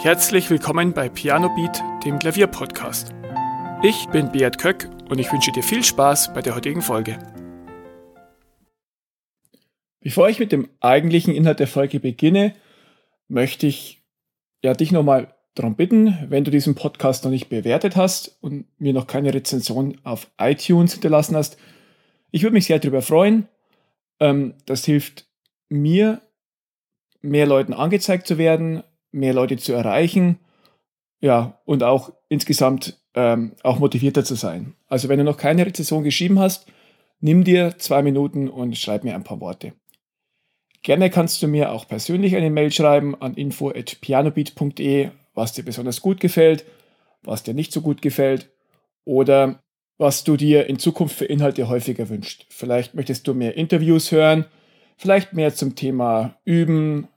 Herzlich willkommen bei Piano Beat, dem Klavierpodcast. Ich bin Beat Köck und ich wünsche dir viel Spaß bei der heutigen Folge. Bevor ich mit dem eigentlichen Inhalt der Folge beginne, möchte ich ja dich nochmal darum bitten, wenn du diesen Podcast noch nicht bewertet hast und mir noch keine Rezension auf iTunes hinterlassen hast, ich würde mich sehr darüber freuen. Ähm, das hilft mir, mehr Leuten angezeigt zu werden, mehr Leute zu erreichen, ja, und auch insgesamt ähm, auch motivierter zu sein. Also wenn du noch keine Rezension geschrieben hast, nimm dir zwei Minuten und schreib mir ein paar Worte. Gerne kannst du mir auch persönlich eine Mail schreiben an info.pianobeat.de, was dir besonders gut gefällt, was dir nicht so gut gefällt oder was du dir in Zukunft für Inhalte häufiger wünschst. Vielleicht möchtest du mehr Interviews hören, vielleicht mehr zum Thema Üben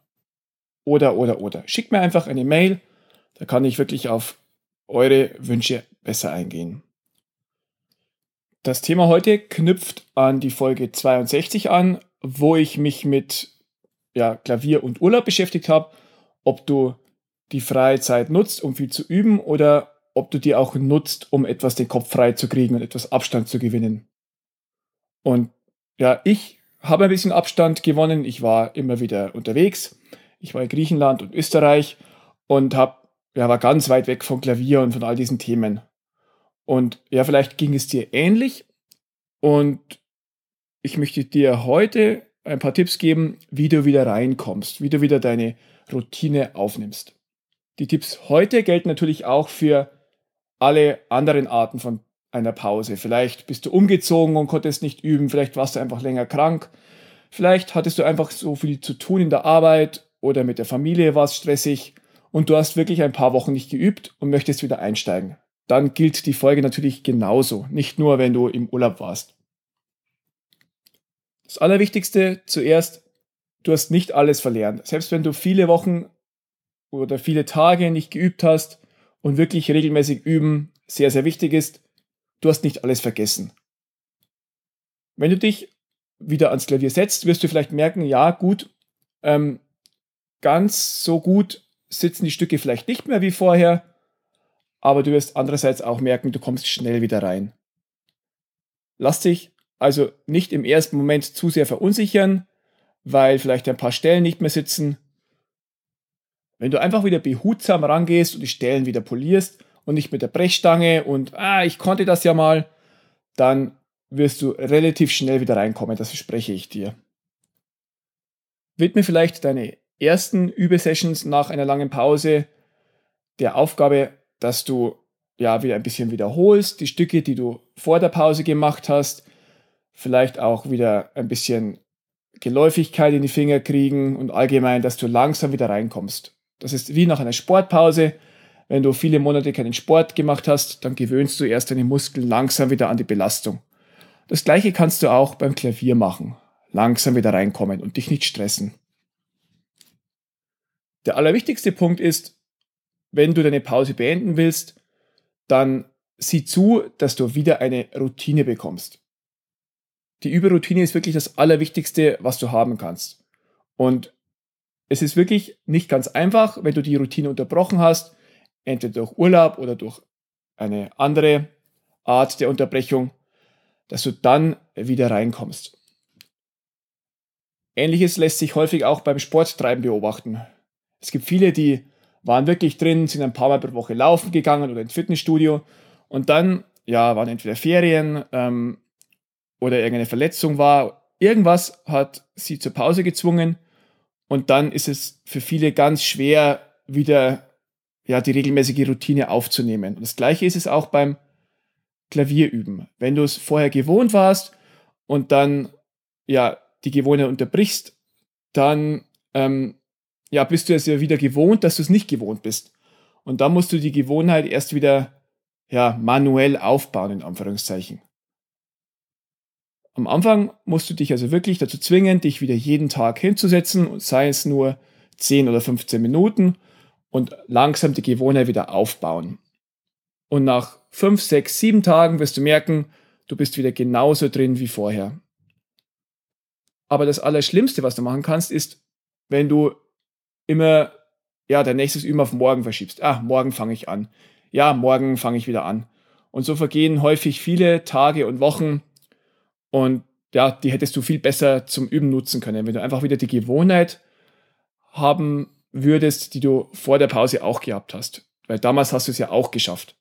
oder, oder, oder. Schick mir einfach eine Mail, da kann ich wirklich auf eure Wünsche besser eingehen. Das Thema heute knüpft an die Folge 62 an, wo ich mich mit ja, Klavier und Urlaub beschäftigt habe, ob du die freie Zeit nutzt, um viel zu üben oder ob du die auch nutzt, um etwas den Kopf frei zu kriegen und etwas Abstand zu gewinnen. Und ja, ich habe ein bisschen Abstand gewonnen. Ich war immer wieder unterwegs. Ich war in Griechenland und Österreich und hab, ja, war ganz weit weg vom Klavier und von all diesen Themen. Und ja, vielleicht ging es dir ähnlich. Und ich möchte dir heute ein paar Tipps geben, wie du wieder reinkommst, wie du wieder deine Routine aufnimmst. Die Tipps heute gelten natürlich auch für alle anderen Arten von einer Pause. Vielleicht bist du umgezogen und konntest nicht üben, vielleicht warst du einfach länger krank, vielleicht hattest du einfach so viel zu tun in der Arbeit oder mit der Familie war es stressig und du hast wirklich ein paar Wochen nicht geübt und möchtest wieder einsteigen. Dann gilt die Folge natürlich genauso, nicht nur wenn du im Urlaub warst. Das Allerwichtigste zuerst, du hast nicht alles verlernt. Selbst wenn du viele Wochen oder viele Tage nicht geübt hast und wirklich regelmäßig üben sehr, sehr wichtig ist, du hast nicht alles vergessen. Wenn du dich wieder ans Klavier setzt, wirst du vielleicht merken, ja gut, ähm, ganz so gut sitzen die Stücke vielleicht nicht mehr wie vorher, aber du wirst andererseits auch merken, du kommst schnell wieder rein. Lass dich also nicht im ersten Moment zu sehr verunsichern, weil vielleicht ein paar Stellen nicht mehr sitzen. Wenn du einfach wieder behutsam rangehst und die Stellen wieder polierst und nicht mit der Brechstange und ah, ich konnte das ja mal, dann wirst du relativ schnell wieder reinkommen, das verspreche ich dir. Widme vielleicht deine ersten Übesessions nach einer langen Pause der Aufgabe, dass du ja wieder ein bisschen wiederholst, die Stücke, die du vor der Pause gemacht hast, vielleicht auch wieder ein bisschen Geläufigkeit in die Finger kriegen und allgemein, dass du langsam wieder reinkommst. Das ist wie nach einer Sportpause. Wenn du viele Monate keinen Sport gemacht hast, dann gewöhnst du erst deine Muskeln langsam wieder an die Belastung. Das gleiche kannst du auch beim Klavier machen. Langsam wieder reinkommen und dich nicht stressen. Der allerwichtigste Punkt ist, wenn du deine Pause beenden willst, dann sieh zu, dass du wieder eine Routine bekommst. Die Überroutine ist wirklich das Allerwichtigste, was du haben kannst. Und es ist wirklich nicht ganz einfach, wenn du die Routine unterbrochen hast, entweder durch Urlaub oder durch eine andere Art der Unterbrechung, dass du dann wieder reinkommst. Ähnliches lässt sich häufig auch beim Sporttreiben beobachten. Es gibt viele, die waren wirklich drin, sind ein paar Mal pro Woche laufen gegangen oder ins Fitnessstudio und dann, ja, waren entweder Ferien ähm, oder irgendeine Verletzung war. Irgendwas hat sie zur Pause gezwungen und dann ist es für viele ganz schwer, wieder ja, die regelmäßige Routine aufzunehmen. Und das gleiche ist es auch beim Klavierüben. Wenn du es vorher gewohnt warst und dann ja die Gewohnheit unterbrichst, dann ähm, ja, bist du es ja wieder gewohnt, dass du es nicht gewohnt bist. Und dann musst du die Gewohnheit erst wieder ja, manuell aufbauen, in Anführungszeichen. Am Anfang musst du dich also wirklich dazu zwingen, dich wieder jeden Tag hinzusetzen, sei es nur 10 oder 15 Minuten und langsam die Gewohnheit wieder aufbauen. Und nach 5, 6, 7 Tagen wirst du merken, du bist wieder genauso drin wie vorher. Aber das Allerschlimmste, was du machen kannst, ist, wenn du immer ja, dein nächstes Üben auf morgen verschiebst. Ah, morgen fange ich an. Ja, morgen fange ich wieder an. Und so vergehen häufig viele Tage und Wochen und ja, die hättest du viel besser zum Üben nutzen können, wenn du einfach wieder die Gewohnheit haben würdest, die du vor der Pause auch gehabt hast. Weil damals hast du es ja auch geschafft.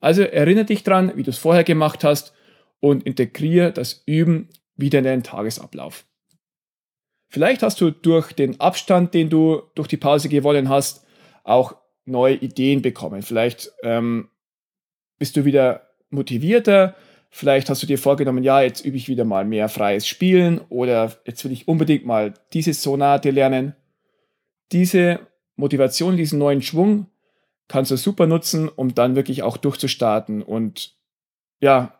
Also erinnere dich dran, wie du es vorher gemacht hast und integriere das Üben wieder in deinen Tagesablauf. Vielleicht hast du durch den Abstand, den du durch die Pause gewonnen hast, auch neue Ideen bekommen. Vielleicht ähm, bist du wieder motivierter. Vielleicht hast du dir vorgenommen, ja, jetzt übe ich wieder mal mehr freies Spielen oder jetzt will ich unbedingt mal diese Sonate lernen. Diese Motivation, diesen neuen Schwung kannst du super nutzen, um dann wirklich auch durchzustarten und ja,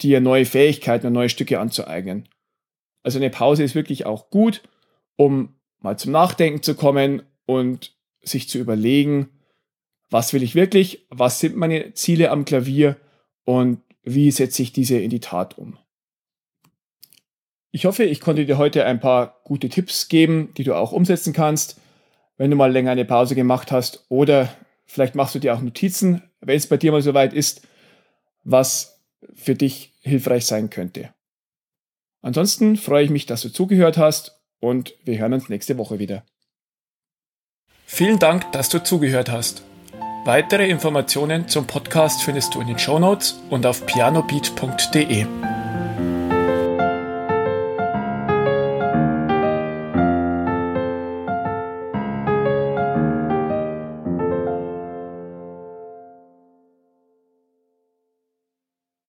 dir neue Fähigkeiten und neue Stücke anzueignen. Also eine Pause ist wirklich auch gut, um mal zum Nachdenken zu kommen und sich zu überlegen, was will ich wirklich, was sind meine Ziele am Klavier und wie setze ich diese in die Tat um. Ich hoffe, ich konnte dir heute ein paar gute Tipps geben, die du auch umsetzen kannst, wenn du mal länger eine Pause gemacht hast oder vielleicht machst du dir auch Notizen, wenn es bei dir mal soweit ist, was für dich hilfreich sein könnte. Ansonsten freue ich mich, dass du zugehört hast und wir hören uns nächste Woche wieder. Vielen Dank, dass du zugehört hast. Weitere Informationen zum Podcast findest du in den Show Notes und auf pianobeat.de.